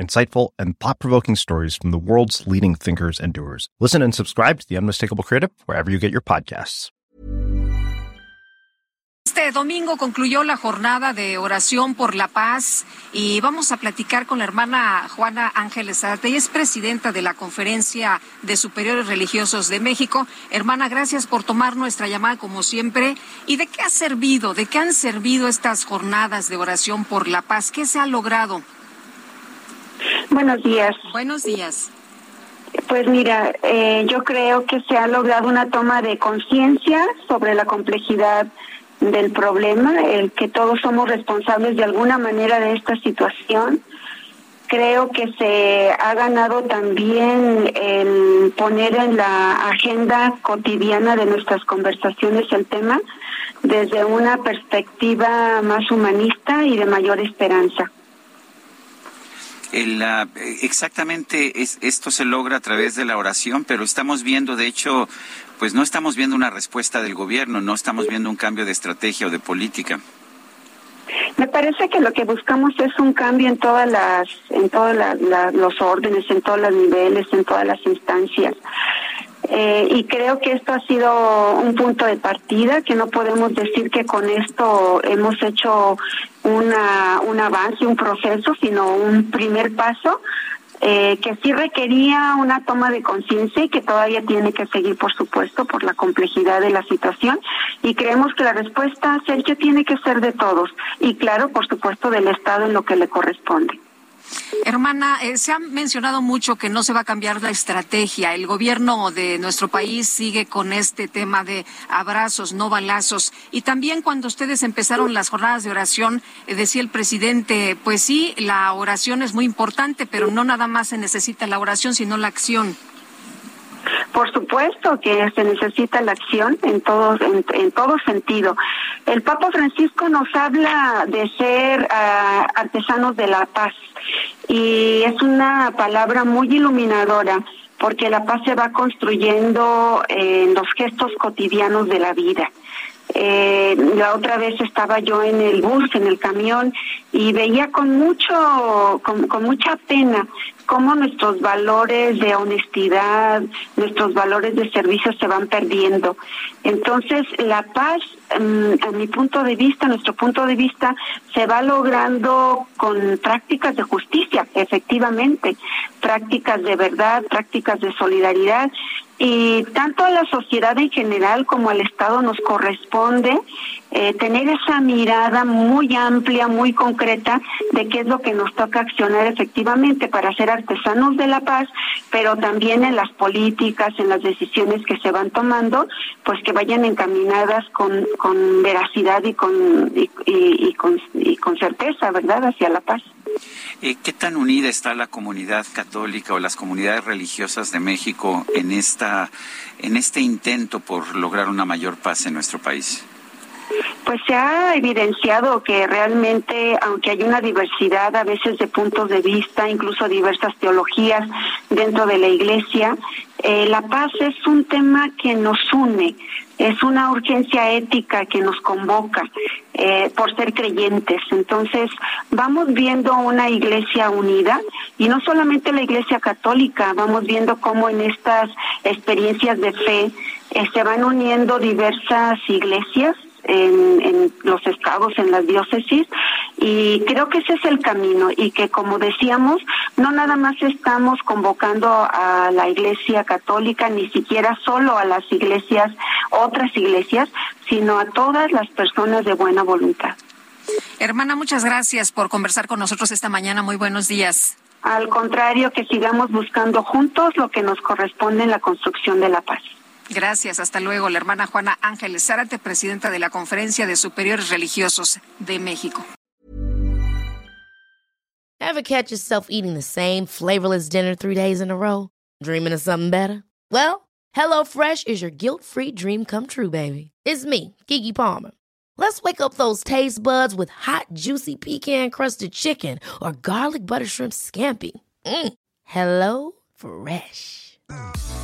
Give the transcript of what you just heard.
insightful, and thought provoking stories from the world's leading thinkers and doers. Listen and subscribe to The Unmistakable Creative wherever you get your podcasts. Este domingo concluyó la jornada de oración por la paz y vamos a platicar con la hermana Juana Ángeles Arte. Ella es presidenta de la Conferencia de Superiores Religiosos de México. Hermana, gracias por tomar nuestra llamada como siempre. ¿Y de qué ha servido? ¿De qué han servido estas jornadas de oración por la paz? ¿Qué se ha logrado? Buenos días. Buenos días. Pues mira, eh, yo creo que se ha logrado una toma de conciencia sobre la complejidad del problema, el que todos somos responsables de alguna manera de esta situación. Creo que se ha ganado también el poner en la agenda cotidiana de nuestras conversaciones el tema desde una perspectiva más humanista y de mayor esperanza. Uh, exactamente es, esto se logra a través de la oración, pero estamos viendo, de hecho, pues no estamos viendo una respuesta del gobierno, no estamos viendo un cambio de estrategia o de política. Me parece que lo que buscamos es un cambio en todas las, en todos los órdenes, en todos los niveles, en todas las instancias. Eh, y creo que esto ha sido un punto de partida, que no podemos decir que con esto hemos hecho una, un avance, un proceso, sino un primer paso eh, que sí requería una toma de conciencia y que todavía tiene que seguir, por supuesto, por la complejidad de la situación. Y creemos que la respuesta, Sergio, tiene que ser de todos y, claro, por supuesto, del Estado en lo que le corresponde. Hermana, eh, se ha mencionado mucho que no se va a cambiar la estrategia. El gobierno de nuestro país sigue con este tema de abrazos, no balazos. Y también cuando ustedes empezaron las jornadas de oración, eh, decía el presidente, pues sí, la oración es muy importante, pero no nada más se necesita la oración, sino la acción. Por supuesto que se necesita la acción en todo, en, todo sentido. El Papa Francisco nos habla de ser ah, artesanos de la paz y es una palabra muy iluminadora porque la paz se va construyendo en los gestos cotidianos de la vida. Eh, la otra vez estaba yo en el bus, en el camión, y veía con mucho, con mucha pena cómo nuestros valores de honestidad, nuestros valores de servicio se van perdiendo. Entonces, la paz, mm, a mi punto de vista, nuestro punto de vista, se va logrando con prácticas de justicia, efectivamente, prácticas de verdad, prácticas de solidaridad y tanto a la sociedad en general como al Estado nos corresponde eh, tener esa mirada muy amplia, muy concreta de qué es lo que nos toca accionar efectivamente para ser artesanos de la paz, pero también en las políticas, en las decisiones que se van tomando, pues que vayan encaminadas con, con veracidad y con, y, con, y con certeza, ¿verdad?, hacia la paz. Eh, ¿Qué tan unida está la comunidad católica o las comunidades religiosas de México en esta en este intento por lograr una mayor paz en nuestro país? Pues se ha evidenciado que realmente, aunque hay una diversidad a veces de puntos de vista, incluso diversas teologías dentro de la Iglesia, eh, la paz es un tema que nos une, es una urgencia ética que nos convoca eh, por ser creyentes. Entonces, vamos viendo una iglesia unida y no solamente la iglesia católica, vamos viendo cómo en estas experiencias de fe eh, se van uniendo diversas iglesias en, en, los estados, en las diócesis, y creo que ese es el camino y que, como decíamos, no nada más estamos convocando a la Iglesia Católica, ni siquiera solo a las iglesias, otras iglesias, sino a todas las personas de buena voluntad. Hermana, muchas gracias por conversar con nosotros esta mañana. Muy buenos días. Al contrario, que sigamos buscando juntos lo que nos corresponde en la construcción de la paz. Gracias, hasta luego. La hermana Juana Ángeles Zárate, presidenta de la Conferencia de Superiores Religiosos de México. Ever catch yourself eating the same flavorless dinner three days in a row? Dreaming of something better? Well, HelloFresh is your guilt-free dream come true, baby. It's me, Kiki Palmer. Let's wake up those taste buds with hot, juicy pecan-crusted chicken or garlic butter shrimp scampi. Mm. Hello Fresh.